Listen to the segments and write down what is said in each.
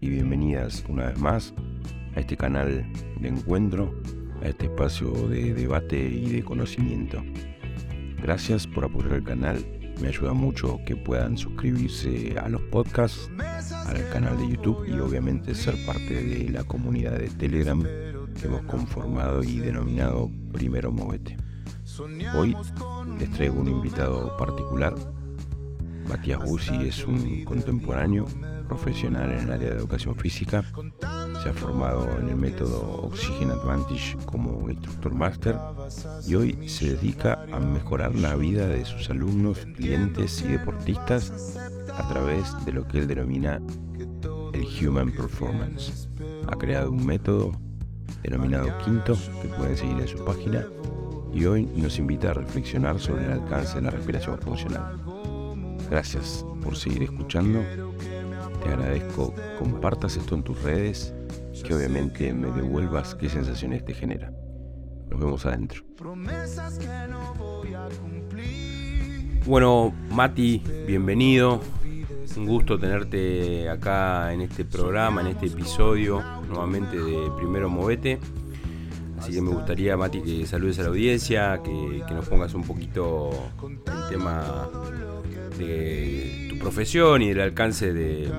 Y bienvenidas una vez más a este canal de encuentro, a este espacio de debate y de conocimiento. Gracias por apoyar el canal, me ayuda mucho que puedan suscribirse a los podcasts, al canal de YouTube y obviamente ser parte de la comunidad de Telegram que hemos conformado y denominado Primero Movete. Hoy les traigo un invitado particular. Matías Bussi es un contemporáneo profesional en el área de educación física. Se ha formado en el método Oxygen Advantage como instructor máster y hoy se dedica a mejorar la vida de sus alumnos, clientes y deportistas a través de lo que él denomina el Human Performance. Ha creado un método denominado Quinto que pueden seguir en su página y hoy nos invita a reflexionar sobre el alcance de la respiración funcional. Gracias por seguir escuchando te agradezco compartas esto en tus redes, que obviamente me devuelvas qué sensaciones te genera. Nos vemos adentro. Bueno, Mati, bienvenido. Un gusto tenerte acá en este programa, en este episodio, nuevamente de Primero Movete. Así que me gustaría, Mati, que saludes a la audiencia, que, que nos pongas un poquito el tema de profesión y del alcance de,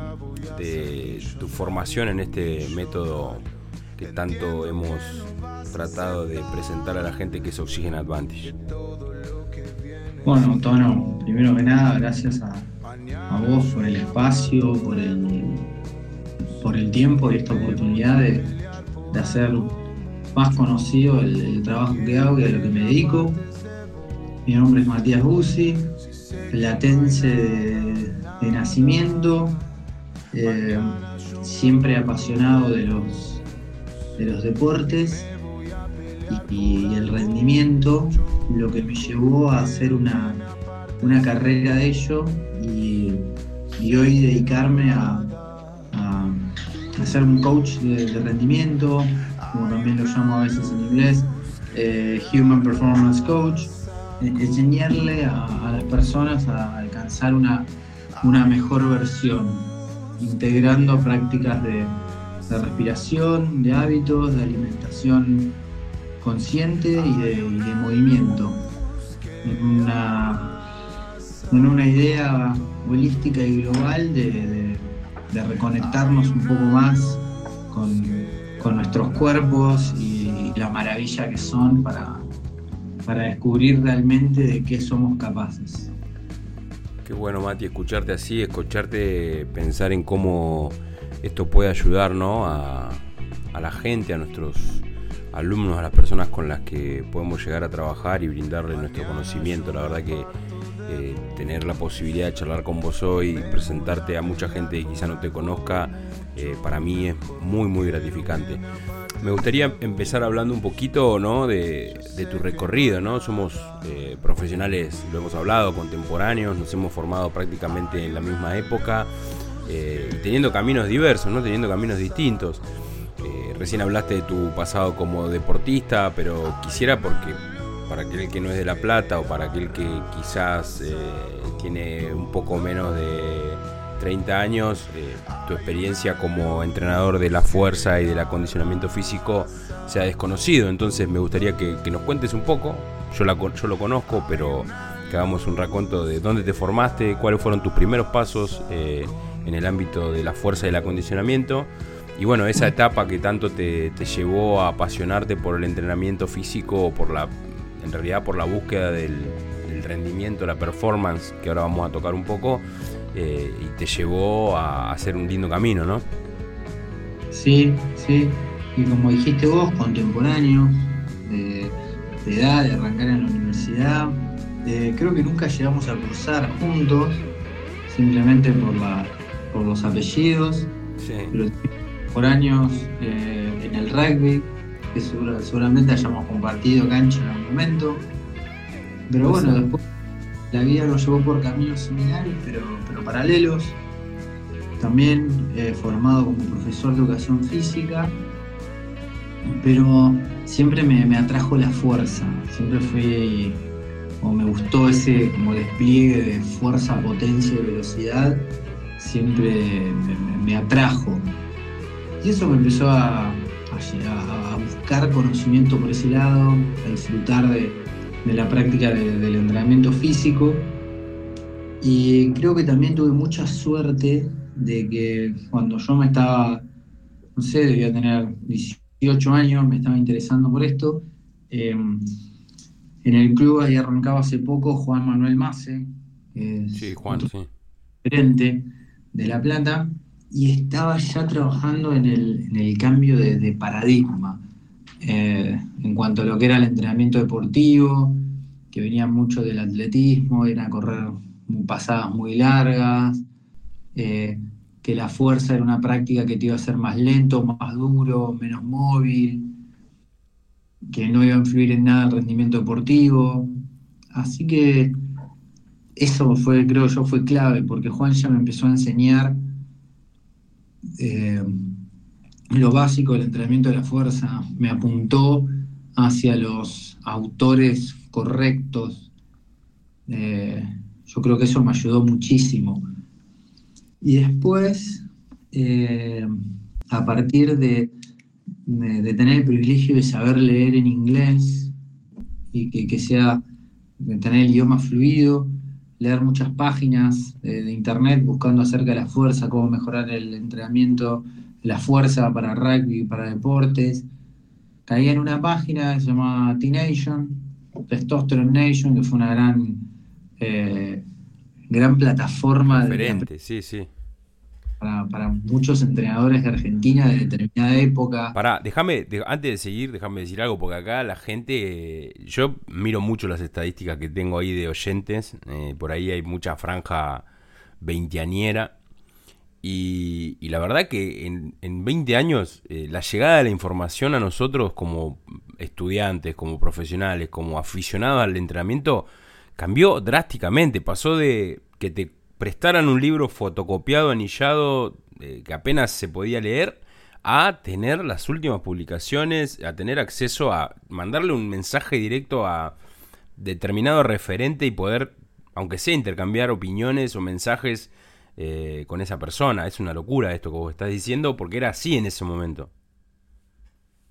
tu formación en este método que tanto hemos tratado de presentar a la gente que es Oxygen Advantage. Bueno, Tono, primero que nada, gracias a, vos por el espacio, por el, por el tiempo y esta oportunidad de, hacer más conocido el, trabajo que hago y a lo que me dedico. Mi nombre es Matías Bussi, platense de, nacimiento, eh, siempre apasionado de los, de los deportes y, el rendimiento, lo que me llevó a hacer una, carrera de ello y, hoy dedicarme a, ser un coach de, rendimiento, como también lo llamo a veces en inglés, eh, Human Performance Coach enseñarle a, las personas a alcanzar una, mejor versión, integrando prácticas de, respiración, de hábitos, de alimentación consciente y de, movimiento. En una, en una idea holística y global de, reconectarnos un poco más con, con nuestros cuerpos y la maravilla que son para, para descubrir realmente de qué somos capaces. Qué bueno, Mati, escucharte así, escucharte pensar en cómo esto puede ayudar a, la gente, a nuestros alumnos, a las personas con las que podemos llegar a trabajar y brindarle nuestro conocimiento. La verdad que eh, tener la posibilidad de charlar con vos hoy, presentarte a mucha gente que quizá no te conozca, eh, para mí es muy, muy gratificante. Me gustaría empezar hablando un poquito ¿no? de, tu recorrido, ¿no? Somos eh, profesionales, lo hemos hablado, contemporáneos, nos hemos formado prácticamente en la misma época eh, teniendo caminos diversos, ¿no? Teniendo caminos distintos. Eh, recién hablaste de tu pasado como deportista, pero quisiera porque para aquel que no es de La Plata o para aquel que quizás tiene un poco menos de 30 años, eh, tu experiencia como entrenador de la fuerza y del acondicionamiento físico sea desconocido. Entonces me gustaría que, nos cuentes un poco. Yo, la, yo lo conozco, pero que hagamos un raconto de dónde te formaste, cuáles fueron tus primeros pasos eh, en el ámbito de la fuerza y el acondicionamiento. Y bueno, esa etapa que tanto te, llevó a apasionarte por el entrenamiento físico, por la, en realidad por la búsqueda del rendimiento, la performance, que ahora vamos a tocar un poco. Eh, y te llevó a hacer un lindo camino, ¿no? Sí, sí. Y como dijiste vos, contemporáneo, de, edad, de arrancar en la universidad. Eh, creo que nunca llegamos a cursar juntos, simplemente por, la, por los apellidos. Sí. por años eh, en el rugby, que seguramente hayamos compartido cancha en algún momento. Pero bueno, después la vida nos llevó por caminos similares, pero, pero paralelos. También he formado como profesor de educación física, pero siempre me, atrajo la fuerza, siempre fui, o me gustó ese como despliegue de fuerza, potencia y velocidad siempre me, atrajo. Y eso me empezó a, buscar conocimiento por ese lado, a disfrutar de, la práctica del entrenamiento físico. Y creo que también tuve mucha suerte de que cuando yo me estaba, no sé, debía tener 18 años, me estaba interesando por esto. Em, en el club ahí arrancaba hace poco Juan Manuel Mase, sí, Juan, sí. gerente de La Plata, y estaba ya trabajando en el, cambio de, paradigma eh, en cuanto a lo que era el entrenamiento deportivo, que venía mucho del atletismo, era correr pasadas muy largas, eh, que la fuerza era una práctica que te iba a hacer más lento, más duro, menos móvil, que no iba a influir en nada el rendimiento deportivo. Así que eso fue, creo yo, fue clave, porque Juan ya me empezó a enseñar eh, lo básico del entrenamiento de la fuerza, me apuntó hacia los autores correctos. Eh, yo creo que eso me ayudó muchísimo. Y después, eh, a partir de, tener el privilegio de saber leer en inglés y que, sea, de tener el idioma fluido, leer muchas páginas de, internet buscando acerca de la fuerza, cómo mejorar el entrenamiento, la fuerza para rugby, para deportes. Caí en una página que se llama T-Nation, Testosterone Nation, que fue una gran, eh, gran plataforma. Diferente, sí, sí para, muchos entrenadores de Argentina de determinada época. Pará, déjame, antes de seguir, déjame decir algo, porque acá la gente, yo miro mucho las estadísticas que tengo ahí de oyentes, eh, por ahí hay mucha franja veinteañera, y, la verdad que en, en 20 años eh, la llegada de la información a nosotros como estudiantes, como profesionales, como aficionados al entrenamiento, cambió drásticamente, pasó de que te prestaran un libro fotocopiado, anillado, eh, que apenas se podía leer, a tener las últimas publicaciones, a tener acceso a mandarle un mensaje directo a determinado referente y poder, aunque sea intercambiar opiniones o mensajes eh, con esa persona. Es una locura esto que vos estás diciendo porque era así en ese momento.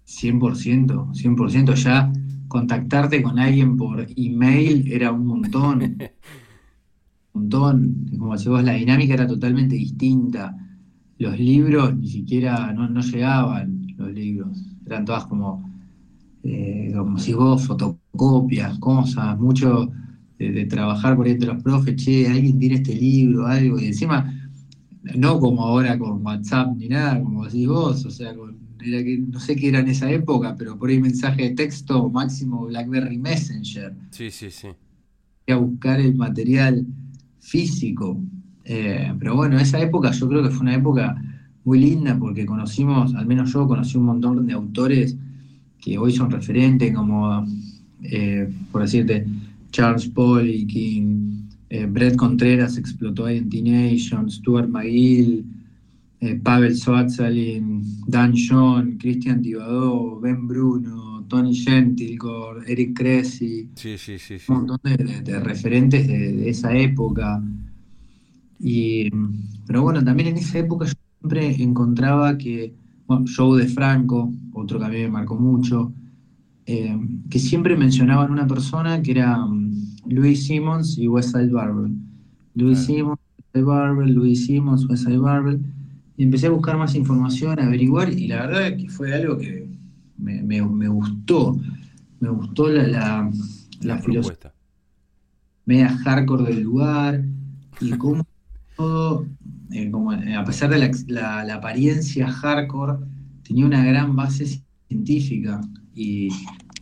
100%, 100%. Ya contactarte con alguien por email era un montón. montón, como decís vos, la dinámica era totalmente distinta. Los libros ni siquiera no, llegaban, los libros, eran todas como, eh, como si vos, fotocopias, cosas, mucho de, trabajar por ahí entre los profes, che, alguien tiene este libro, algo, y encima, no como ahora con WhatsApp ni nada, como decís vos, o sea, era que, no sé qué era en esa época, pero por ahí mensaje de texto, máximo BlackBerry Messenger. Sí, sí, sí. A buscar el material físico. Eh, pero bueno, esa época yo creo que fue una época muy linda porque conocimos, al menos yo conocí un montón de autores que hoy son referentes, como, eh, por decirte, Charles Paul King, eh, Brett Contreras explotó ahí en T-Nation, Stuart McGill, Pavel Swatzalin, Dan John, Christian Tibadó, Ben Bruno, Tony Gentilcore, Eric Cressy, un montón de, referentes de, esa época. Y, pero bueno, también en esa época yo siempre encontraba que, bueno, Joe de Franco, otro que a mí me marcó mucho, eh, que siempre mencionaban una persona que era um, Louis Simmons y Westside Barber. Louis Simmons, Westside Barber, Louis Simmons, Westside Barber. Y empecé a buscar más información, a averiguar, y la verdad que fue algo que me, gustó, me gustó la, la, la filosofía media hardcore del lugar y cómo todo, eh, como, eh, a pesar de la, la, apariencia hardcore, tenía una gran base científica y,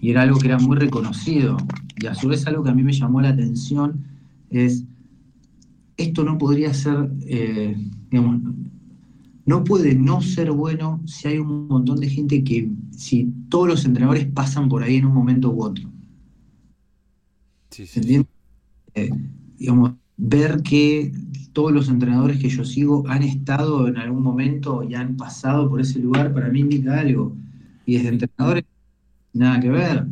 y, era algo que era muy reconocido. Y a su vez algo que a mí me llamó la atención es, esto no podría ser, eh, digamos, no puede no ser bueno si hay un montón de gente que, si todos los entrenadores pasan por ahí en un momento u otro. Sí, sí. Eh, digamos, ver que todos los entrenadores que yo sigo han estado en algún momento y han pasado por ese lugar, para mí indica algo. Y desde entrenadores, nada que ver.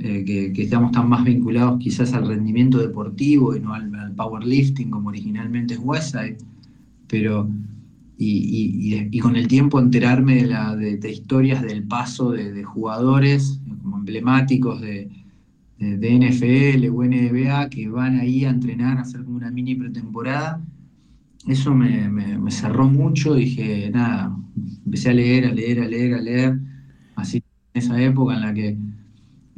Eh, que, estamos tan más vinculados quizás al rendimiento deportivo y no al, al powerlifting como originalmente es Westside pero y, con el tiempo enterarme de, la, de, historias del paso de, jugadores como emblemáticos de, de, NFL o NBA que van ahí a entrenar, a hacer como una mini pretemporada, eso me, me, cerró mucho, dije, nada, empecé a leer, a leer, a leer, a leer, esa época en la que,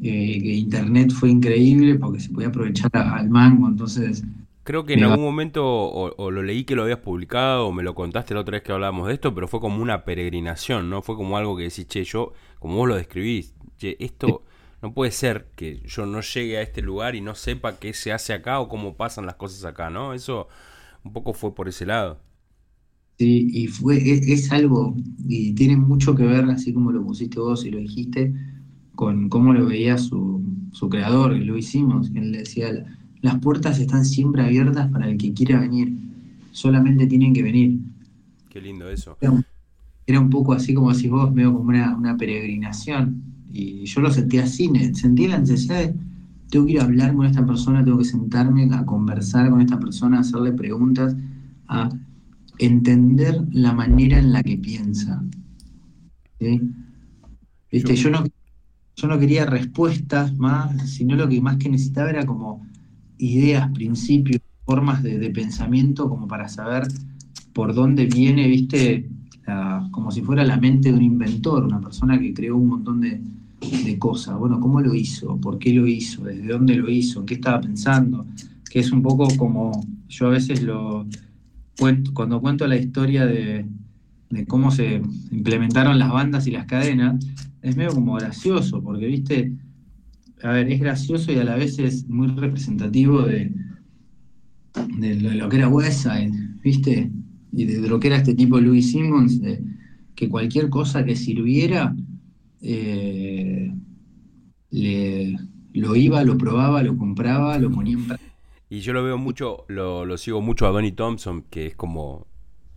eh, Internet fue increíble porque se podía aprovechar al mango, entonces Creo que en algún momento o, lo leí que lo habías publicado o me lo contaste la otra vez que hablábamos de esto, pero fue como una peregrinación, ¿no? Fue como algo que decís, che, yo, como vos lo describís, che, esto no puede ser que yo no llegue a este lugar y no sepa qué se hace acá o cómo pasan las cosas acá, ¿no? Eso un poco fue por ese lado. Sí, y fue, e, es, algo, y tiene mucho que ver, así como lo pusiste vos y lo dijiste, con cómo lo veía su, su creador, lo hicimos, que él decía las puertas están siempre abiertas para el que quiera venir. Solamente tienen que venir. Qué lindo eso. Era un, poco así como si vos, veo como una, peregrinación. Y yo lo sentía así, sentí la necesidad de, tengo que ir a hablar con esta persona, tengo que sentarme a conversar con esta persona, a hacerle preguntas, a entender la manera en la que piensa. ¿Viste? Yo, no, yo no quería respuestas más, sino lo que más que necesitaba era como ideas, principios, formas de, pensamiento como para saber por dónde viene, viste, como si fuera la mente de un inventor, una persona que creó un montón de, cosas. Bueno, ¿cómo lo hizo? ¿Por qué lo hizo? ¿Desde dónde lo hizo? ¿Qué estaba pensando? Que es un poco como yo a veces lo cuando cuento la historia de, de cómo se implementaron las bandas y las cadenas, es medio como gracioso, porque, viste, a ver, es gracioso y a la vez es muy representativo de, lo, que era Westside, ¿viste? Y de, lo que era este tipo Louis Simmons, de que cualquier cosa que sirviera, eh, lo iba, lo probaba, lo compraba, lo ponía en práctica. Y yo lo veo mucho, lo, sigo mucho a Donnie Thompson, que es como.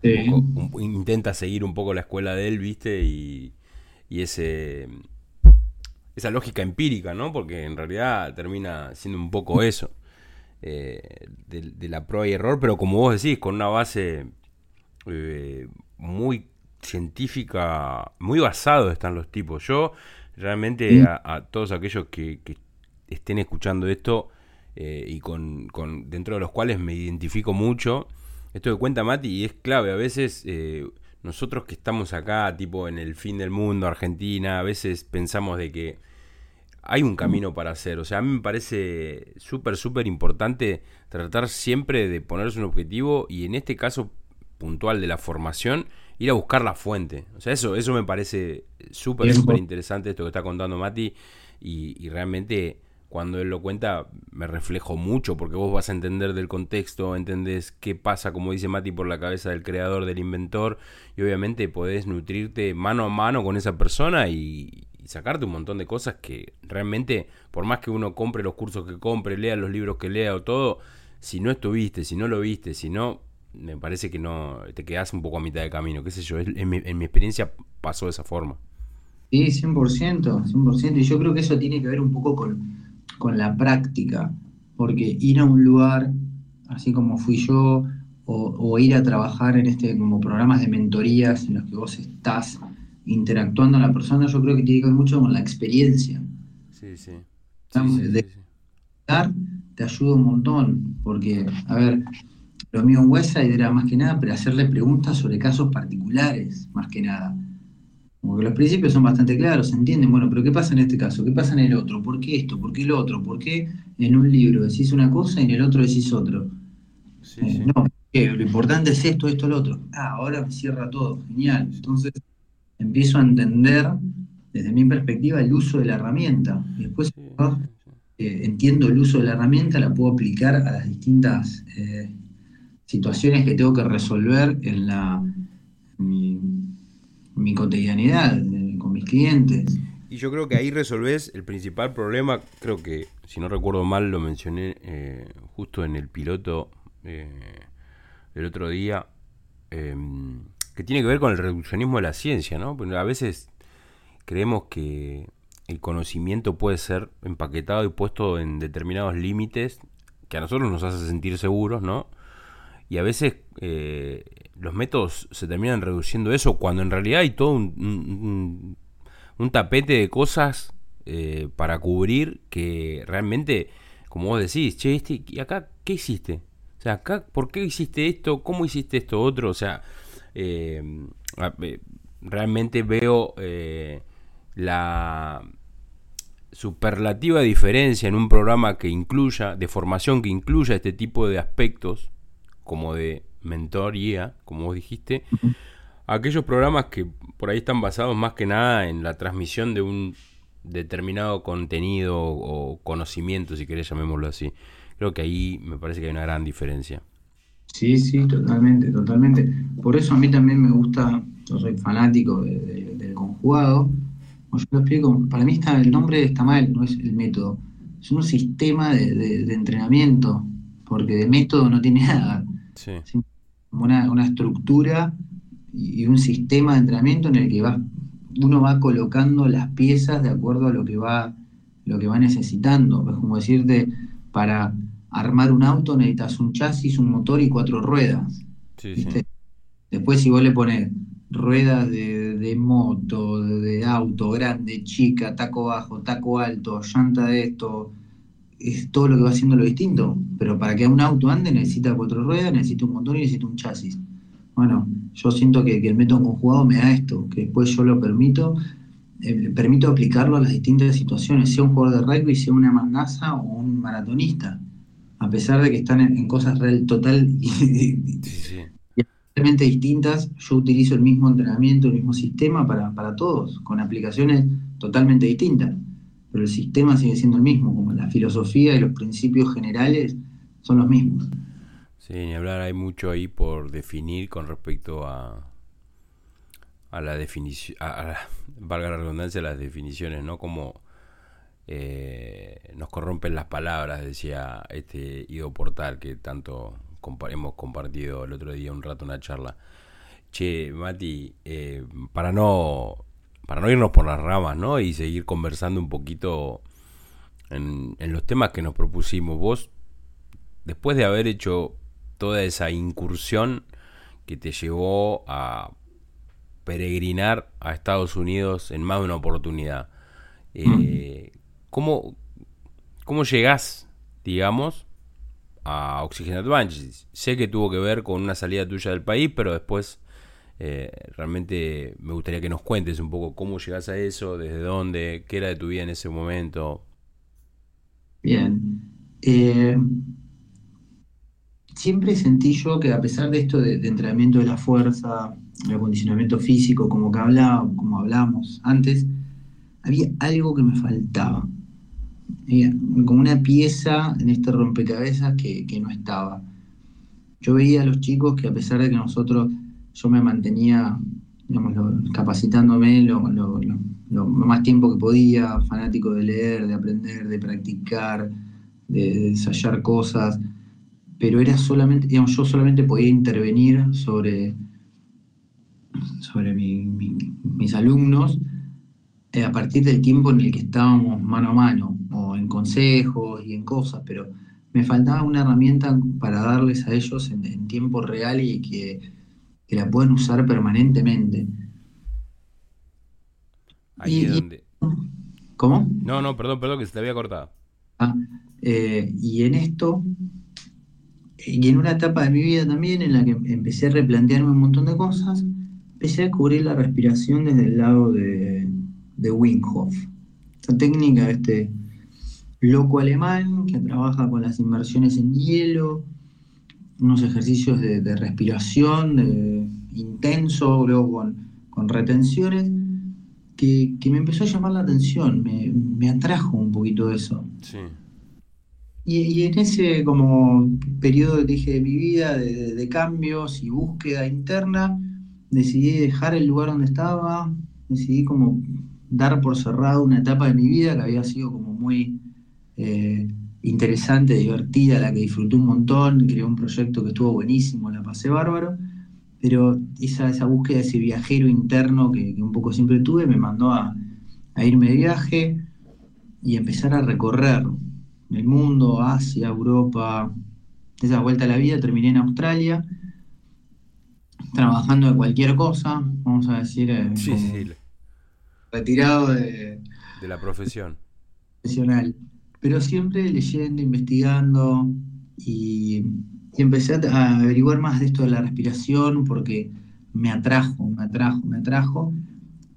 intenta seguir un poco la escuela de él, ¿viste? Y, y ese esa lógica empírica, ¿no? Porque en realidad termina siendo un poco eso, eh, de, la prueba y error, pero como vos decís, con una base eh, muy científica, muy basado están los tipos. Yo realmente a, todos aquellos que, estén escuchando esto eh, y con, con, dentro de los cuales me identifico mucho, esto que cuenta Mati y es clave, a veces nosotros que estamos acá, tipo en el fin del mundo, Argentina, a veces pensamos de que hay un camino para hacer. O sea, a mí me parece súper, súper importante tratar siempre de ponerse un objetivo y en este caso puntual de la formación, ir a buscar la fuente. O sea, eso, eso me parece súper, súper interesante esto que está contando Mati y, y realmente cuando él lo cuenta me reflejo mucho porque vos vas a entender del contexto, entendés qué pasa, como dice Mati, por la cabeza del creador, del inventor y obviamente podés nutrirte mano a mano con esa persona y, sacarte un montón de cosas que realmente, por más que uno compre los cursos que compre, lea los libros que lea o todo, si no estuviste, si no lo viste, si no, me parece que no te quedas un poco a mitad de camino, qué sé yo, en mi, en mi experiencia pasó de esa forma. Sí, 100%, 100%, y yo creo que eso tiene que ver un poco con con la práctica, porque ir a un lugar, así como fui yo, o, ir a trabajar en este como programas de mentorías en los que vos estás interactuando con la persona, yo creo que tiene que ver mucho con la experiencia. Sí, sí. te ayuda un montón, porque, a ver, lo mío en Westside era más que nada para hacerle preguntas sobre casos particulares, más que nada. Como que los principios son bastante claros, se entienden, bueno, pero ¿qué pasa en este caso? ¿Qué pasa en el otro? ¿Por qué esto? ¿Por qué el otro? ¿Por qué en un libro decís una cosa y en el otro decís otro? Eh, no, lo importante es esto, esto, lo otro. Ah, ahora me cierra todo, genial. Entonces empiezo a entender desde mi perspectiva el uso de la herramienta. Y después eh, entiendo el uso de la herramienta, la puedo aplicar a las distintas eh, situaciones que tengo que resolver en la mi cotidianidad con mis clientes. Y yo creo que ahí resolvés el principal problema, creo que, si no recuerdo mal, lo mencioné eh, justo en el piloto eh, el otro día, em, que tiene que ver con el reduccionismo de la ciencia, ¿no? A veces creemos que el conocimiento puede ser empaquetado y puesto en determinados límites que a nosotros nos hace sentir seguros, ¿no? Y a veces eh, los métodos se terminan reduciendo eso cuando en realidad hay todo un, tapete de cosas eh, para cubrir que realmente, como vos decís, che, este, ¿y acá qué hiciste? O sea, acá, ¿por qué hiciste esto? ¿Cómo hiciste esto otro? O sea, eh, realmente veo la superlativa diferencia en un programa que incluya, de formación que incluya este tipo de aspectos, como de mentoría, como vos dijiste, aquellos programas que por ahí están basados más que nada en la transmisión de un determinado contenido o conocimiento, si querés llamémoslo así. Creo que ahí me parece que hay una gran diferencia. Sí, sí, totalmente, totalmente. Por eso a mí también me gusta, yo soy fanático del conjugado, yo lo explico, para mí está, el nombre está mal, no es el método. Es un sistema de, entrenamiento, porque de método no tiene nada. Sí. Una, una, estructura y un sistema de entrenamiento en el que va, uno va colocando las piezas de acuerdo a lo que va, lo que va necesitando. Es como decirte, para armar un auto necesitas un chasis, un motor y cuatro ruedas. Después si vos le pones ruedas de, moto, de, auto, grande, chica, taco bajo, taco alto, llanta de esto, es todo lo que va haciendo lo distinto. Pero para que un auto ande necesita cuatro ruedas, necesita un motor y necesita un chasis. Bueno, yo siento que, el método conjugado me da esto, que después yo lo permito, eh, permito aplicarlo a las distintas situaciones, sea un jugador de rugby, sea una mandaza o un maratonista, a pesar de que están en, cosas real total y, distintas, yo utilizo el mismo entrenamiento, el mismo sistema para, para todos, con aplicaciones totalmente distintas. Pero el sistema sigue siendo el mismo, como la filosofía y los principios generales son los mismos. Sí, ni hablar, hay mucho ahí por definir con respecto a, a la definición, a, valga la redundancia, las definiciones, ¿no? Como eh, nos corrompen las palabras, decía este Ido Portal, que tanto hemos compartido el otro día un rato una charla. Che, Mati, eh, para no para no irnos por las ramas, ¿no? Y seguir conversando un poquito en, los temas que nos propusimos. Vos, después de haber hecho toda esa incursión que te llevó a peregrinar a Estados Unidos en más de una oportunidad, eh, mm. ¿cómo, ¿cómo llegás, digamos, a Oxygen Advantage. Sé que tuvo que ver con una salida tuya del país, pero después eh, realmente me gustaría que nos cuentes un poco cómo llegas a eso, desde dónde, qué era de tu vida en ese momento. Bien. Eh, siempre sentí yo que a pesar de esto de, entrenamiento de la fuerza, el acondicionamiento físico, como que hablaba, como hablamos antes, había algo que me faltaba como una pieza en este rompecabezas que, no estaba. Yo veía a los chicos que a pesar de que nosotros, yo me mantenía, digamos, capacitándome lo, más tiempo que podía, fanático de leer, de aprender, de practicar, de, ensayar cosas, pero era solamente, digamos, yo solamente podía intervenir sobre, sobre mis alumnos eh, a partir del tiempo en el que estábamos mano a mano, o en consejos y en cosas, pero me faltaba una herramienta para darles a ellos en, tiempo real y que, la puedan usar permanentemente. Ahí es donde... ¿Cómo? No, no, perdón, perdón, que se te había cortado. Ah, eh, y en esto, y en una etapa de mi vida también en la que empecé a replantearme un montón de cosas, empecé a cubrir la respiración desde el lado de, de Wim Hof. Esta técnica, este loco alemán que trabaja con las inmersiones en hielo, unos ejercicios de, respiración de, intenso, luego con, con retenciones, que, me empezó a llamar la atención, me, atrajo un poquito eso. Y, en ese como periodo dije, de mi vida de, de, cambios y búsqueda interna, decidí dejar el lugar donde estaba, decidí como dar por cerrado una etapa de mi vida que había sido como muy eh, interesante, divertida, la que disfruté un montón, creé un proyecto que estuvo buenísimo, la pasé bárbaro, pero esa, esa búsqueda, ese viajero interno que, un poco siempre tuve, me mandó a, irme de viaje y empezar a recorrer el mundo, Asia, Europa. Esa vuelta a la vida terminé en Australia, trabajando de cualquier cosa, vamos a decir, eh, retirado de, de la profesión. Profesional, pero siempre leyendo, investigando y, empecé a averiguar más de esto de la respiración porque me atrajo, me atrajo, me atrajo.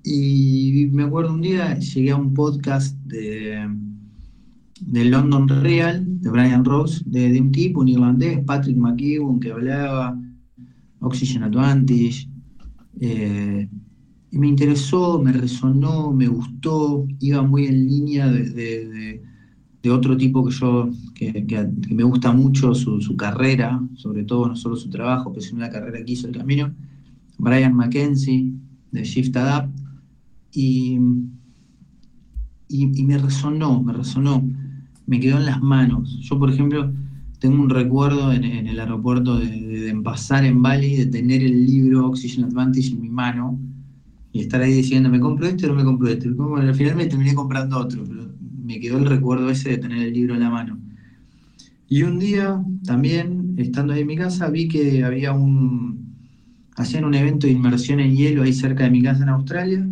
Y me acuerdo un día, llegué a un podcast de, de London Real, de Brian Rose, de, de un tipo, un irlandés, Patrick McKeown, que hablaba Oxygen Advantage. Eh, y me interesó, me resonó, me gustó, iba muy en línea de, otro tipo que yo, que, me gusta mucho su, carrera, sobre todo no solo su trabajo, pero sino la carrera que hizo el camino, Brian McKenzie, de Shift Adapt, y, y, me resonó, me resonó, me quedó en las manos. Yo, por ejemplo, tengo un recuerdo en, el aeropuerto de, de, pasar en Bali, de tener el libro Oxygen Advantage en mi mano y estar ahí diciendo, me compro este o no me compro este. al final me terminé comprando otro, pero me quedó el recuerdo ese de tener el libro en la mano. Y un día también, estando ahí en mi casa, vi que había un. hacían un evento de inmersión en hielo ahí cerca de mi casa en Australia.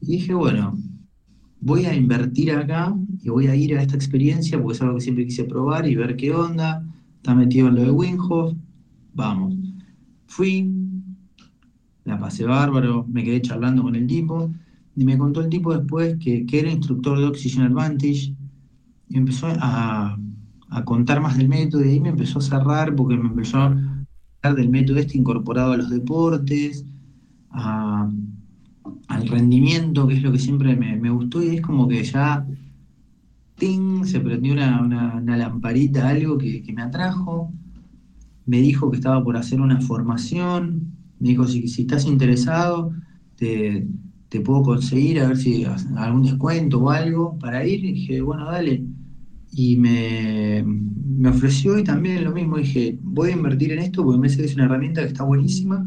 Y dije, bueno, voy a invertir acá y voy a ir a esta experiencia porque es algo que siempre quise probar y ver qué onda. Está metido en lo de Winghoff. Vamos. Fui, la pasé bárbaro, me quedé charlando con el tipo y me contó el tipo después que, era instructor de Oxygen Advantage y empezó a, contar más del método y ahí me empezó a cerrar porque me empezó a hablar del método este incorporado a los deportes, al rendimiento, que es lo que siempre me, gustó y es como que ya se prendió una, lamparita, algo que, me atrajo. Me dijo que estaba por hacer una formación. Me dijo, si, si estás interesado, te, puedo conseguir a ver si algún descuento o algo para ir. Dije, bueno, dale. Y me, me ofreció y también lo mismo. Dije, voy a invertir en esto porque me parece que es una herramienta que está buenísima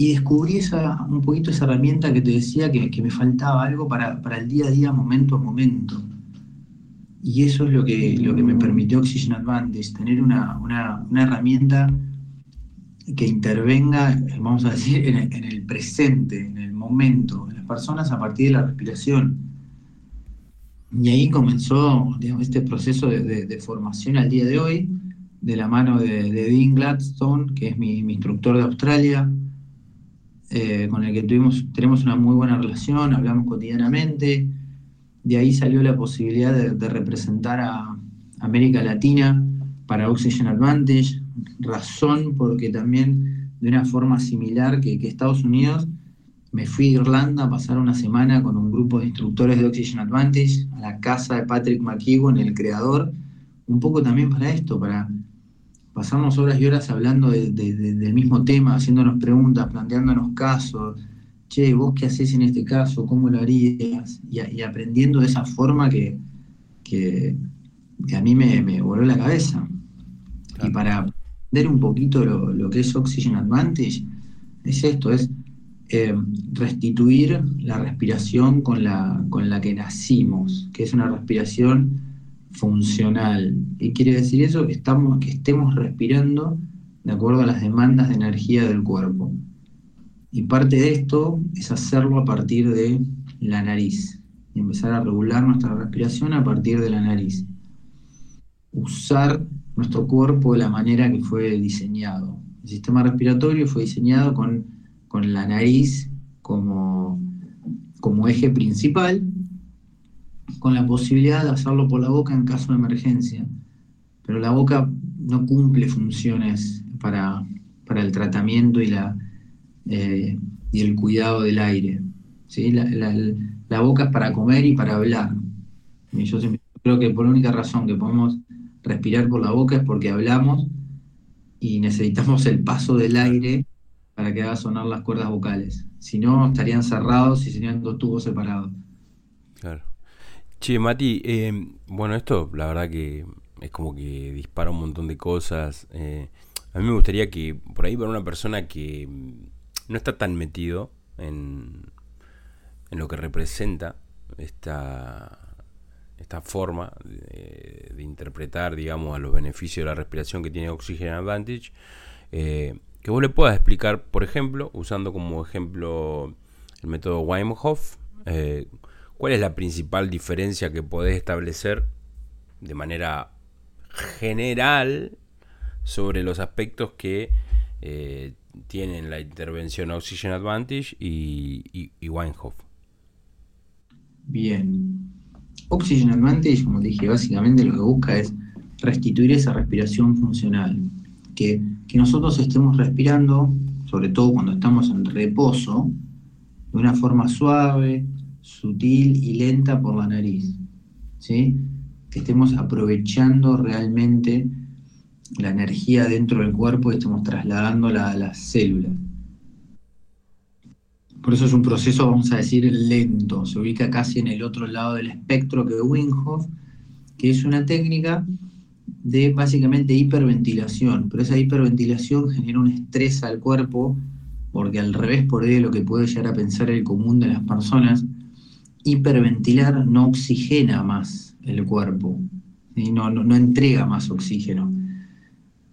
y descubrí esa, un poquito esa herramienta que te decía que, me faltaba algo para, el día a día, momento a momento. Y eso es lo que, lo que me permitió Oxygen Advantage, tener una, herramienta que intervenga, vamos a decir, en el, presente, en el momento, en las personas a partir de la respiración. Y ahí comenzó este proceso de, formación al día de hoy, de la mano de, Dean Gladstone, que es mi, instructor de Australia, eh, con el que tuvimos, tenemos una muy buena relación, hablamos cotidianamente. De ahí salió la posibilidad de, representar a América Latina para Oxygen Advantage, razón porque también de una forma similar que, Estados Unidos, me fui a Irlanda a pasar una semana con un grupo de instructores de Oxygen Advantage a la casa de Patrick McKeown, el creador, un poco también para esto, para pasamos horas y horas hablando del mismo tema, haciéndonos preguntas, planteándonos casos. Che, vos qué haces en este caso, cómo lo harías, y, aprendiendo de esa forma que, a mí me, voló la cabeza. Y para aprender un poquito lo, que es Oxygen Advantage, es esto, es eh, restituir la respiración con la, con la que nacimos, que es una respiración funcional. ¿Y quiere decir eso? Que, estamos, que estemos respirando de acuerdo a las demandas de energía del cuerpo. Y parte de esto es hacerlo a partir de la nariz. Y empezar a regular nuestra respiración a partir de la nariz. Usar nuestro cuerpo de la manera que fue diseñado. El sistema respiratorio fue diseñado con, con la nariz como, como eje principal con la posibilidad de hacerlo por la boca en caso de emergencia. Pero la boca no cumple funciones para, el tratamiento y, la, eh, y el cuidado del aire. ¿sí? La, boca es para comer y para hablar. Yo creo que por la única razón que podemos respirar por la boca es porque hablamos y necesitamos el paso del aire para que haga sonar las cuerdas vocales. Si no, estarían cerrados y serían dos tubos separados. Claro. Che, Mati, em, bueno, esto la verdad que es como que dispara un montón de cosas. Eh, a mí me gustaría que por ahí para una persona que mm, no está tan metido en, en lo que representa esta, esta forma de, interpretar, digamos, a los beneficios de la respiración que tiene Oxygen Advantage, eh, que vos le puedas explicar, por ejemplo, usando como ejemplo el método Wim eh, cuál es la principal diferencia que podés establecer de manera general sobre los aspectos que eh, tienen la intervención Oxygen Advantage y, y, y Weinhof. Bien. Oxygen Advantage, como dije, básicamente lo que busca es restituir esa respiración funcional. Que, que nosotros estemos respirando, sobre todo cuando estamos en reposo, de una forma suave, sutil y lenta por la nariz. ¿sí? Que estemos aprovechando realmente la energía dentro del cuerpo y estemos trasladándola a las células. Por eso es un proceso, vamos a decir, lento. Se ubica casi en el otro lado del espectro que Winghoff, que es una técnica de básicamente hiperventilación. Pero esa hiperventilación genera un estrés al cuerpo, porque al revés por ahí de lo que puede llegar a pensar el común de las personas, hiperventilar no oxigena más el cuerpo, y no, no entrega más oxígeno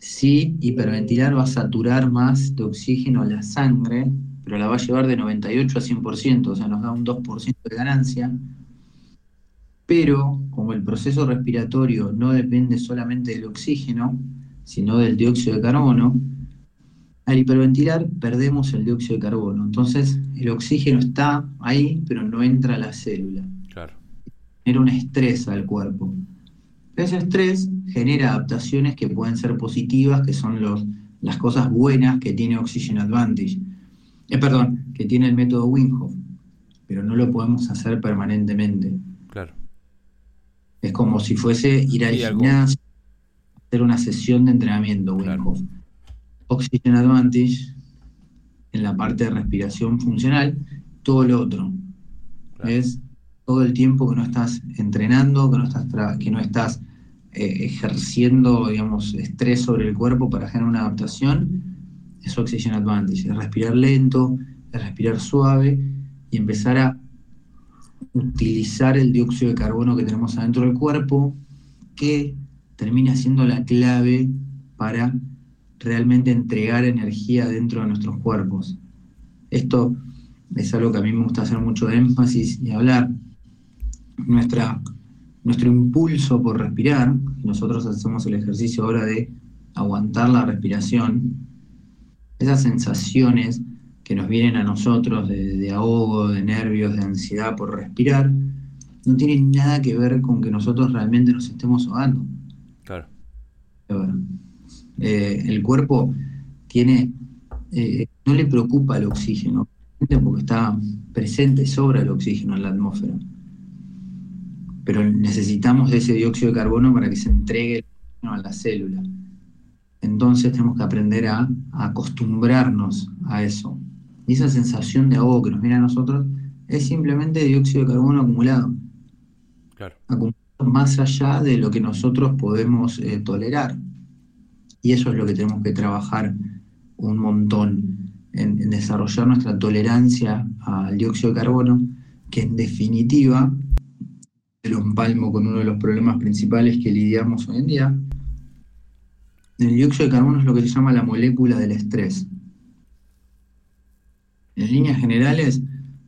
Sí, hiperventilar va a saturar más de oxígeno la sangre, pero la va a llevar de 98 a 100%, o sea, nos da un 2% de ganancia. Pero como el proceso respiratorio no depende solamente del oxígeno, sino del dióxido de carbono, al hiperventilar perdemos el dióxido de carbono. Entonces el oxígeno está ahí, pero no entra a la célula. Claro. Genera un estrés al cuerpo. Ese estrés genera adaptaciones que pueden ser positivas, que son los, las cosas buenas que tiene Oxygen Advantage. Eh, perdón, que tiene el método Winghoff, pero no lo podemos hacer permanentemente. Claro. Es como si fuese ir al gimnasio, hacer una sesión de entrenamiento Winghoff. Oxygen Advantage, en la parte de respiración funcional, todo lo otro. Es todo el tiempo que no estás entrenando, que no estás, que no estás eh, ejerciendo, digamos, estrés sobre el cuerpo para generar una adaptación, es Oxygen Advantage, es respirar lento, es respirar suave y empezar a utilizar el dióxido de carbono que tenemos adentro del cuerpo, que termina siendo la clave para realmente entregar energía dentro de nuestros cuerpos. Esto es algo que a mí me gusta hacer mucho énfasis y hablar, nuestra, nuestro impulso por respirar, nosotros hacemos el ejercicio ahora de aguantar la respiración, esas sensaciones que nos vienen a nosotros de, ahogo, de nervios, de ansiedad por respirar, no tienen nada que ver con que nosotros realmente nos estemos ahogando. Claro. Eh, el cuerpo tiene, eh, no le preocupa el oxígeno, porque está presente, sobra el oxígeno en la atmósfera pero necesitamos de ese dióxido de carbono para que se entregue a la célula. Entonces tenemos que aprender a, acostumbrarnos a eso. Y esa sensación de ahogo que nos viene a nosotros es simplemente dióxido de carbono acumulado. Claro. Acumulado más allá de lo que nosotros podemos eh, tolerar. Y eso es lo que tenemos que trabajar un montón, en, en desarrollar nuestra tolerancia al dióxido de carbono, que en definitiva lo empalmo con uno de los problemas principales que lidiamos hoy en día. El dióxido de carbono es lo que se llama la molécula del estrés. En líneas generales,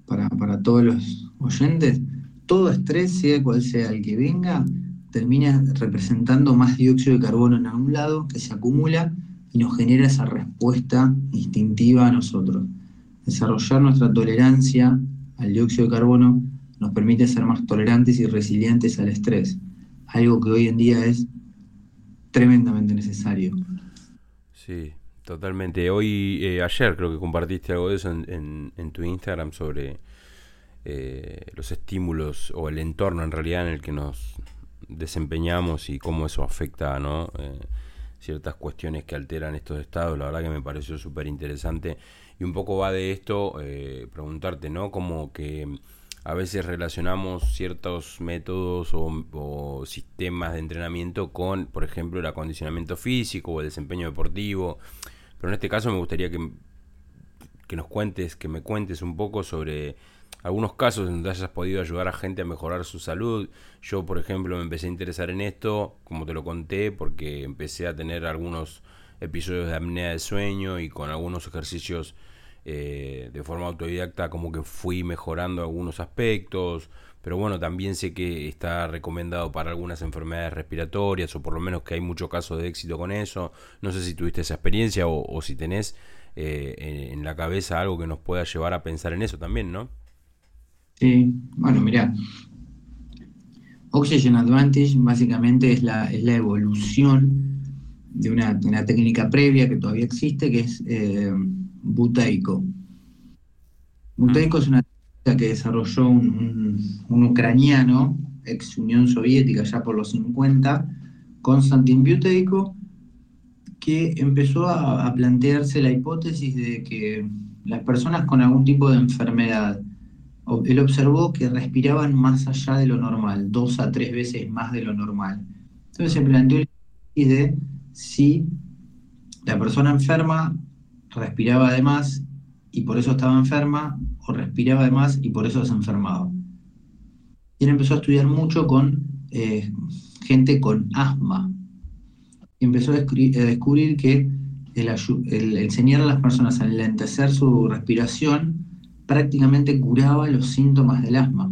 para, todos los oyentes, todo estrés, sea cual sea el que venga, termina representando más dióxido de carbono en algún lado que se acumula y nos genera esa respuesta instintiva a nosotros. Desarrollar nuestra tolerancia al dióxido de carbono nos permite ser más tolerantes y resilientes al estrés, algo que hoy en día es tremendamente necesario. Sí, totalmente. Hoy, eh, ayer creo que compartiste algo de eso en, tu Instagram sobre eh, los estímulos o el entorno en realidad en el que nos desempeñamos y cómo eso afecta ¿no? Eh, ciertas cuestiones que alteran estos estados. La verdad que me pareció súper interesante. Y un poco va de esto, preguntarte, ¿no? Como que a veces relacionamos ciertos métodos o, sistemas de entrenamiento con, por ejemplo, el acondicionamiento físico o el desempeño deportivo. Pero en este caso me gustaría que, que nos cuentes, que me cuentes un poco sobre algunos casos donde hayas podido ayudar a gente a mejorar su salud. Yo, por ejemplo, me empecé a interesar en esto, como te lo conté, porque empecé a tener algunos episodios de apnea de sueño y con algunos ejercicios eh, de forma autodidacta como que fui mejorando algunos aspectos, pero bueno, también sé que está recomendado para algunas enfermedades respiratorias o por lo menos que hay muchos casos de éxito con eso. No sé si tuviste esa experiencia o, si tenés eh, en, la cabeza algo que nos pueda llevar a pensar en eso también, ¿no? Sí, bueno, mira, Oxygen Advantage básicamente es la, es la evolución de una, técnica previa que todavía existe, que es eh, buteico. Buteico es una técnica que desarrolló un, ucraniano, ex Unión Soviética ya por los 50, Konstantin Buteyko, que empezó a plantearse la hipótesis de que las personas con algún tipo de enfermedad él observó que respiraban más allá de lo normal, dos a tres veces más de lo normal. Entonces se planteó el de si la persona enferma respiraba de más y por eso estaba enferma, o respiraba de más y por eso se enfermaba. Y él empezó a estudiar mucho con eh, gente con asma. Y empezó a, descubrir que el, enseñar a las personas a enlentecer su respiración prácticamente curaba los síntomas del asma.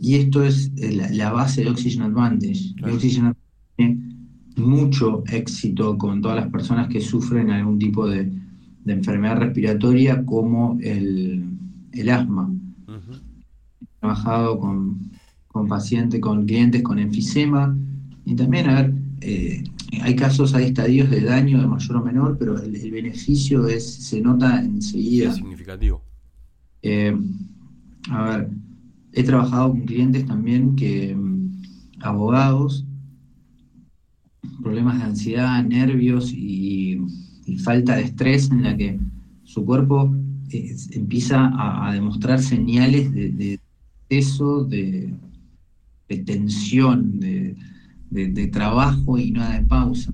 Y esto es eh, la, base de Oxygen Advantage. Oxygen Advantage mucho éxito con todas las personas que sufren algún tipo de, enfermedad respiratoria como el, asma. He trabajado con, pacientes, con clientes con enfisema y también, a ver, eh, hay casos, hay estadios de daño de mayor o menor, pero el, el beneficio es, se nota enseguida. Es significativo. Eh, a ver, he trabajado con clientes también que, mm, abogados, problemas de ansiedad, nervios y, falta de estrés en la que su cuerpo eh, empieza a, demostrar señales de, de eso, de, tensión, de, de, trabajo y nada de pausa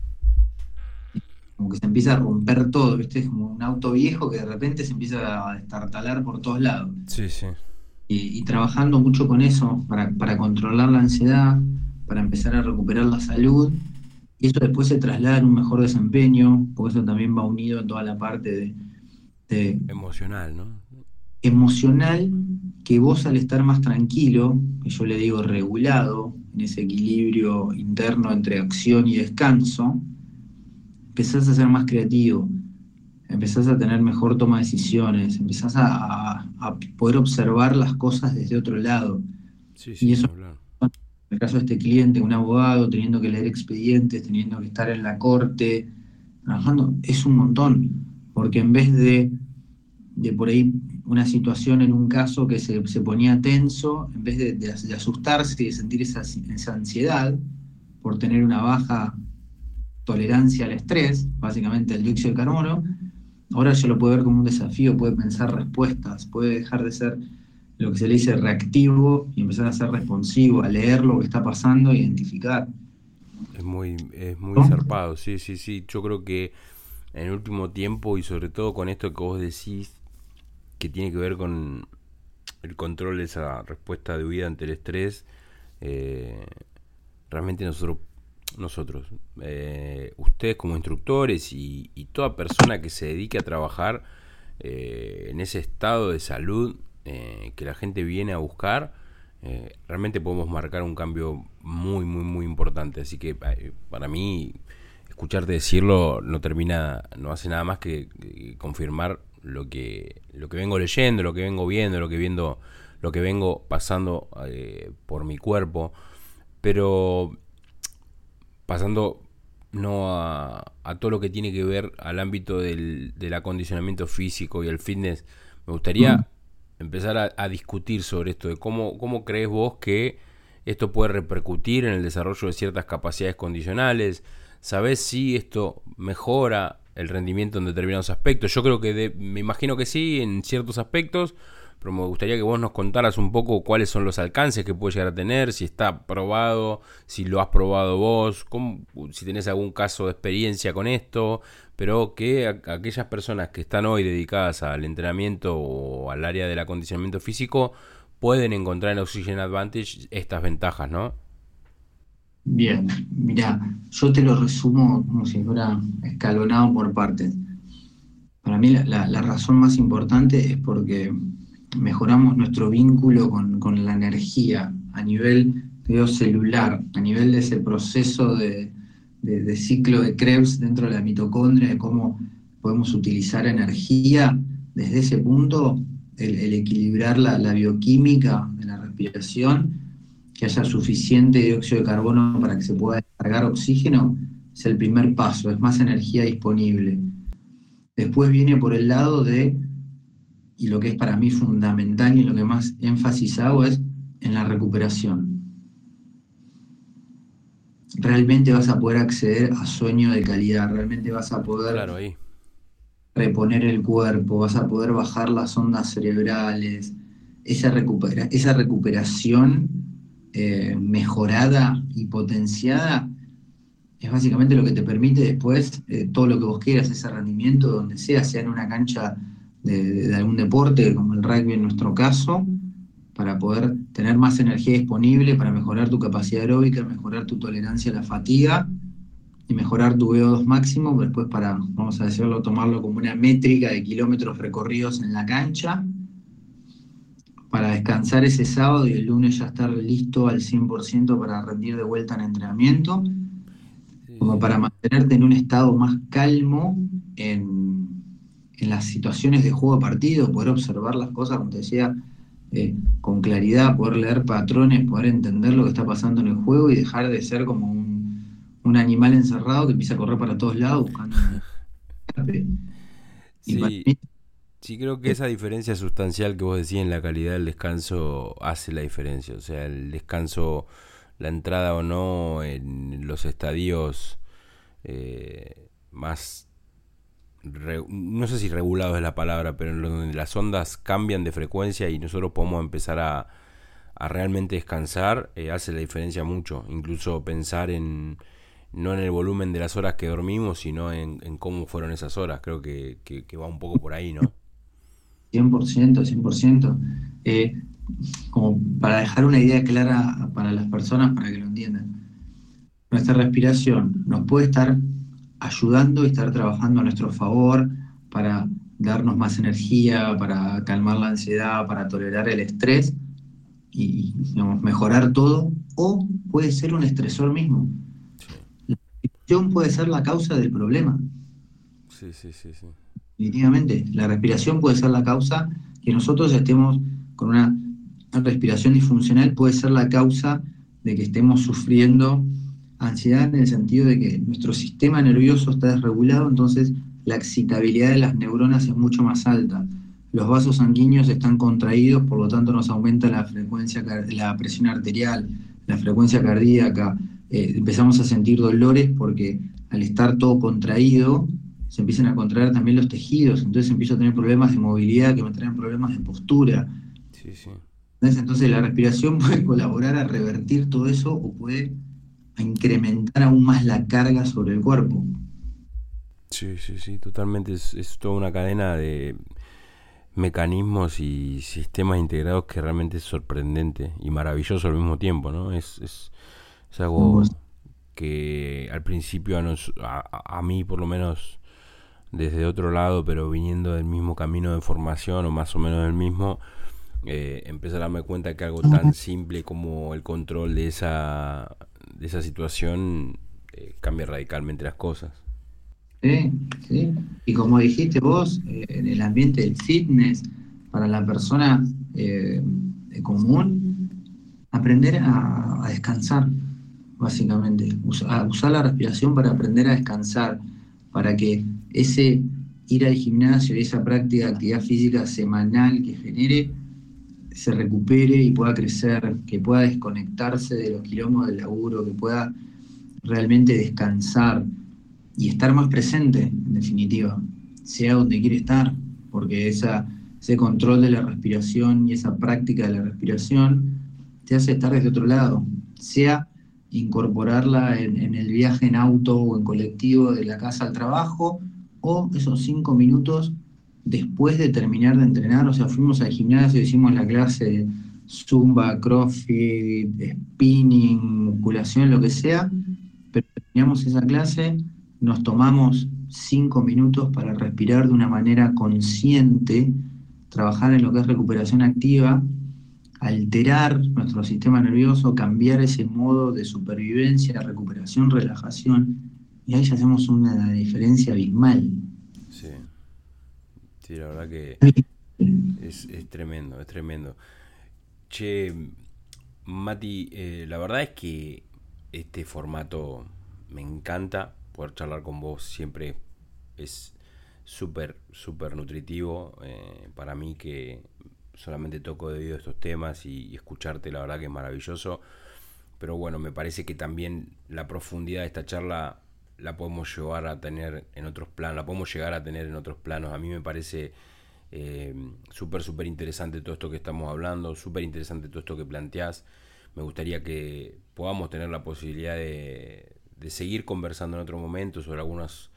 como que se empieza a romper todo, ¿viste? Es como un auto viejo que de repente se empieza a destartalar por todos lados. Sí, sí. Y, trabajando mucho con eso para, controlar la ansiedad, para empezar a recuperar la salud, y eso después se traslada en un mejor desempeño, porque eso también va unido a toda la parte de... emocional, ¿no? Emocional, que vos al estar más tranquilo, que yo le digo regulado, en ese equilibrio interno entre acción y descanso, empezás a ser más creativo, empezás a tener mejor toma de decisiones, empezás a, poder observar las cosas desde otro lado. y eso, en el caso de este cliente, un abogado, teniendo que leer expedientes, teniendo que estar en la corte, trabajando, es un montón, porque en vez de, de por ahí una situación en un caso que se, ponía tenso, en vez de, asustarse y de sentir esa, esa ansiedad por tener una baja tolerancia al estrés, básicamente el dióxido de carbono, ahora ya lo puede ver como un desafío, puede pensar respuestas, puede dejar de ser lo que se le dice reactivo y empezar a ser responsivo, a leer lo que está pasando, identificar. Es muy, es muy zarpado, sí, sí, sí. Yo creo que en el último tiempo y sobre todo con esto que vos decís, que tiene que ver con el control de esa respuesta de huida ante el estrés, eh, realmente nosotros nosotros, eh, ustedes como instructores y, toda persona que se dedique a trabajar eh, en ese estado de salud eh, que la gente viene a buscar, realmente podemos marcar un cambio muy, muy, muy importante. Así que para mí, escucharte decirlo no termina, no hace nada más que, confirmar lo que, lo que vengo leyendo, lo que vengo viendo, lo que viendo, lo que vengo pasando por mi cuerpo. Pero pasando no a, todo lo que tiene que ver al ámbito del, acondicionamiento físico y el fitness, me gustaría mm. Empezar a, discutir sobre esto, de cómo, cómo crees vos que esto puede repercutir en el desarrollo de ciertas capacidades condicionales, ¿sabés si esto mejora el rendimiento en determinados aspectos? Yo creo que me imagino que sí, en ciertos aspectos, pero me gustaría que vos nos contaras un poco cuáles son los alcances que puede llegar a tener, si está probado, si lo has probado vos, si tenés algún caso de experiencia con esto, pero que aquellas personas que están hoy dedicadas al entrenamiento o al área del acondicionamiento físico pueden encontrar en Oxygen Advantage estas ventajas, ¿no? Bien, mira, yo te lo resumo como si fuera escalonado por partes. Para mí la, razón más importante es porque mejoramos nuestro vínculo con, la energía a nivel celular, a nivel de ese proceso de, ciclo de Krebs dentro de la mitocondria, de cómo podemos utilizar energía. Desde ese punto, el, equilibrar la, la, bioquímica de la respiración, que haya suficiente dióxido de carbono para que se pueda descargar oxígeno, es el primer paso, es más energía disponible. Después viene por el lado de, y lo que es para mí fundamental y lo que más énfasis hago es en la recuperación. Realmente vas a poder acceder a sueño de calidad, realmente vas a poder reponer el cuerpo, vas a poder bajar las ondas cerebrales, esa, esa recuperación eh, mejorada y potenciada es básicamente lo que te permite después eh, todo lo que vos quieras, ese rendimiento donde sea, sea en una cancha de, algún deporte, como el rugby en nuestro caso, para poder tener más energía disponible, para mejorar tu capacidad aeróbica, mejorar tu tolerancia a la fatiga y mejorar tu VO2 máximo, después para, vamos a decirlo, tomarlo como una métrica de kilómetros recorridos en la cancha, para descansar ese sábado y el lunes ya estar listo al 100% para rendir de vuelta en entrenamiento. Como para mantenerte en un estado más calmo en, las situaciones de juego a partido, poder observar las cosas, como te decía, eh, con claridad, poder leer patrones, poder entender lo que está pasando en el juego y dejar de ser como un, animal encerrado que empieza a correr para todos lados buscando... sí, sí, creo que esa diferencia sustancial que vos decís en la calidad del descanso hace la diferencia. O sea, el descanso la entrada o no en los estadios eh, más no sé si regulados es la palabra, pero en donde las ondas cambian de frecuencia y nosotros podemos empezar a, a realmente descansar, eh, hace la diferencia mucho. Incluso pensar en no en el volumen de las horas que dormimos, sino en, cómo fueron esas horas. Creo que, que, va un poco por ahí, ¿no? 100%, 100%. Eh, como para dejar una idea clara para las personas, para que lo entiendan. Nuestra respiración nos puede estar ayudando y estar trabajando a nuestro favor para darnos más energía, para calmar la ansiedad, para tolerar el estrés y mejorar todo, o puede ser un estresor mismo. La respiración puede ser la causa del problema. Sí, sí, sí, sí. Definitivamente, la respiración puede ser la causa que nosotros estemos con una respiración disfuncional puede ser la causa de que estemos sufriendo ansiedad en el sentido de que nuestro sistema nervioso está desregulado, entonces la excitabilidad de las neuronas es mucho más alta. Los vasos sanguíneos están contraídos, por lo tanto nos aumenta la frecuencia, la presión arterial, la frecuencia cardíaca. Eh, empezamos a sentir dolores porque al estar todo contraído, se empiezan a contraer también los tejidos, entonces empiezo a tener problemas de movilidad que me traen problemas de postura. Sí, sí. Entonces la respiración puede colaborar a revertir todo eso o puede incrementar aún más la carga sobre el cuerpo. Sí, sí, sí, totalmente. Es, toda una cadena de mecanismos y sistemas integrados que realmente es sorprendente y maravilloso al mismo tiempo, ¿no? Es, es, algo que al principio a, a mí por lo menos desde otro lado, pero viniendo del mismo camino de formación o más o menos del mismo, eh, empezar a darme cuenta que algo tan simple como el control de esa, de esa situación eh, cambia radicalmente las cosas. Sí, sí. Y como dijiste vos, eh, en el ambiente del fitness, para la persona eh, común, aprender a, descansar, básicamente. usar la respiración para aprender a descansar, para que ese ir al gimnasio y esa práctica de actividad física semanal que genere se recupere y pueda crecer, que pueda desconectarse de los quilombos del laburo, que pueda realmente descansar y estar más presente, en definitiva, sea donde quiere estar, porque esa, ese control de la respiración y esa práctica de la respiración te hace estar desde otro lado, sea incorporarla en, en el viaje en auto o en colectivo de la casa al trabajo, o esos cinco minutos después de terminar de entrenar, o sea, fuimos al gimnasio, hicimos la clase zumba, crossfit, spinning, musculación, lo que sea, pero terminamos esa clase, nos tomamos cinco minutos para respirar de una manera consciente, trabajar en lo que es recuperación activa, alterar nuestro sistema nervioso, cambiar ese modo de supervivencia, recuperación, relajación, y ahí ya hacemos una diferencia abismal. Sí, la verdad que es, tremendo, es tremendo. Che, Mati, eh, la verdad es que este formato me encanta, poder charlar con vos siempre es súper, súper nutritivo eh, para mí que solamente toco debido a estos temas y, escucharte la verdad que es maravilloso. Pero bueno, me parece que también la profundidad de esta charla la podemos llevar a tener en otros planos, la podemos llegar a tener en otros planos. A mí me parece eh, súper, súper interesante todo esto que estamos hablando, súper interesante todo esto que planteás. Me gustaría que podamos tener la posibilidad de, de seguir conversando en otro momento sobre algunos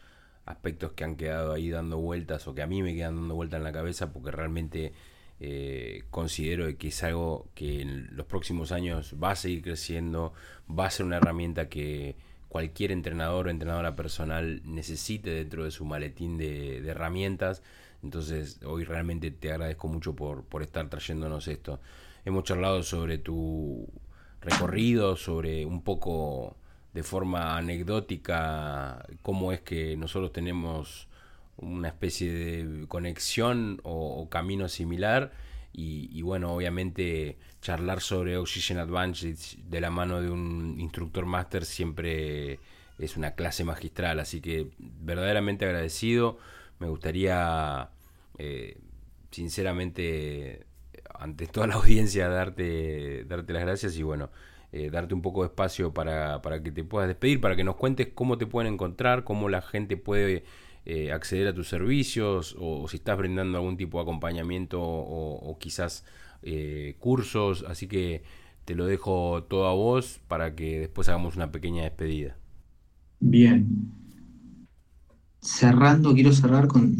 aspectos que han quedado ahí dando vueltas o que a mí me quedan dando vueltas en la cabeza porque realmente eh, considero que es algo que en los próximos años va a seguir creciendo, va a ser una herramienta que cualquier entrenador o entrenadora personal necesite dentro de su maletín de, herramientas. Entonces hoy realmente te agradezco mucho por, por estar trayéndonos esto. Hemos charlado sobre tu recorrido, sobre un poco de forma anecdótica cómo es que nosotros tenemos una especie de conexión o, camino similar. Y, bueno, obviamente charlar sobre Oxygen Advantage de la mano de un instructor máster siempre es una clase magistral. Así que verdaderamente agradecido. Me gustaría, eh, sinceramente, ante toda la audiencia, darte, darte las gracias y bueno. Eh, darte un poco de espacio para, para que te puedas despedir, para que nos cuentes cómo te pueden encontrar, cómo la gente puede eh, acceder a tus servicios o, si estás brindando algún tipo de acompañamiento o, quizás eh, cursos. Así que te lo dejo todo a vos para que después hagamos una pequeña despedida. Bien. Cerrando, quiero cerrar con,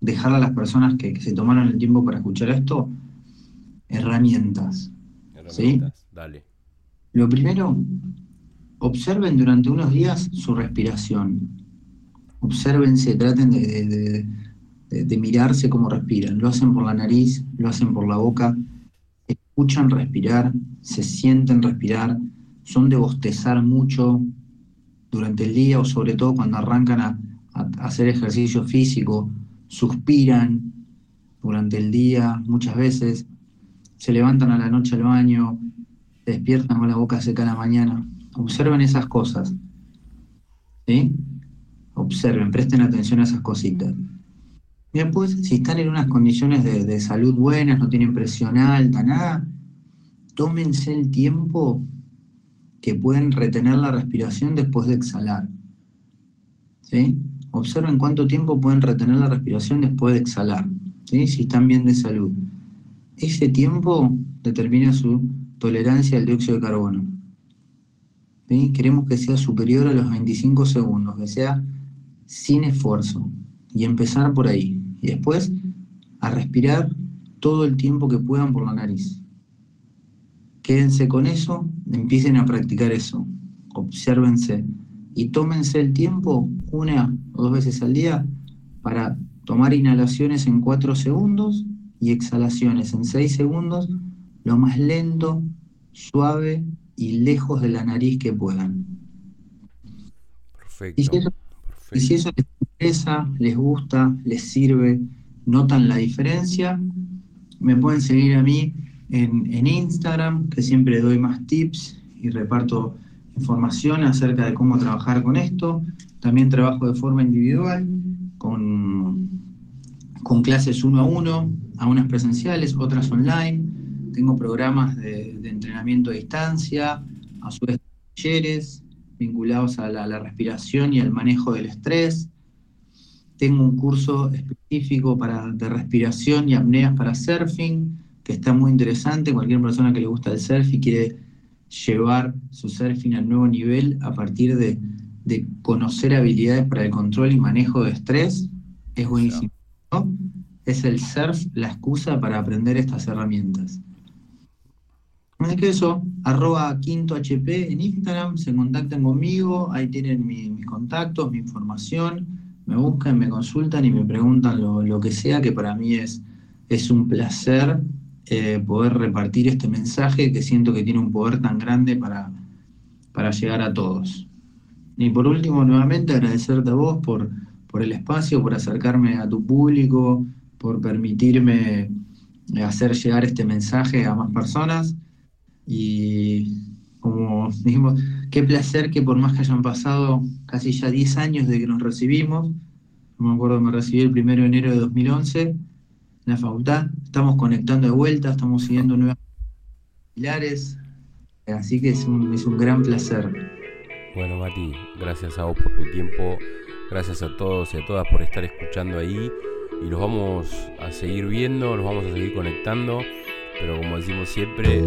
dejar a las personas que, se tomaron el tiempo para escuchar esto herramientas. Herramientas, dale. Lo primero, observen durante unos días su respiración obsérvense, traten de, mirarse cómo respiran. Lo hacen por la nariz, lo hacen por la boca, escuchan respirar, se sienten respirar, son de bostezar mucho durante el día o sobre todo cuando arrancan a, hacer ejercicio físico, suspiran durante el día muchas veces, se levantan a la noche al baño, se despiertan con la boca seca a la mañana. Observen esas cosas. ¿Sí? observen, presten atención a esas cositas. Y después, si están en unas condiciones de, salud buenas, no tienen presión alta, nada, tómense el tiempo que pueden retener la respiración después de exhalar. ¿Sí? Observen cuánto tiempo pueden retener la respiración después de exhalar, ¿sí? si están bien de salud. Ese tiempo determina su tolerancia al dióxido de carbono. Queremos que sea superior a los 25 segundos, que sea sin esfuerzo y empezar por ahí. Y después a respirar todo el tiempo que puedan por la nariz. Quédense con eso, empiecen a practicar eso, obsérvense y tómense el tiempo una o dos veces al día para tomar inhalaciones en cuatro segundos y exhalaciones en seis segundos, lo más lento, suave y lejos de la nariz que puedan. Perfecto. Y si eso les interesa, les gusta, les sirve, notan la diferencia, me pueden seguir a mí en, Instagram, que siempre doy más tips y reparto información acerca de cómo trabajar con esto. También trabajo de forma individual, con, con clases uno a uno, algunas presenciales, otras online. Tengo programas de, de entrenamiento a distancia, a su vez talleres, vinculados a la, respiración y al manejo del estrés. Tengo un curso específico para, de respiración y apneas para surfing, que está muy interesante. Cualquier persona que le gusta el surf y quiere llevar su surfing al nuevo nivel a partir de, conocer habilidades para el control y manejo de estrés, es buenísimo. Es el surf la excusa para aprender estas herramientas. Es que eso, arroba quinto HP en Instagram, se contactan conmigo, ahí tienen mis contactos, mi información, me buscan, me consultan y me preguntan lo, que sea, que para mí es, es un placer eh, poder repartir este mensaje que siento que tiene un poder tan grande para, para llegar a todos. Y por último, nuevamente agradecerte a vos por, por el espacio, por acercarme a tu público, por permitirme hacer llegar este mensaje a más personas. Y como dijimos, qué placer que por más que hayan pasado casi ya 10 años de que nos recibimos, no me acuerdo, me recibí el 1 de enero de 2011 en la facultad, estamos conectando de vuelta, estamos siguiendo nuevas pilares, así que es un, es un gran placer. Bueno, Mati, gracias a vos por tu tiempo, gracias a todos y a todas por estar escuchando ahí y los vamos a seguir viendo, los vamos a seguir conectando, pero como decimos siempre,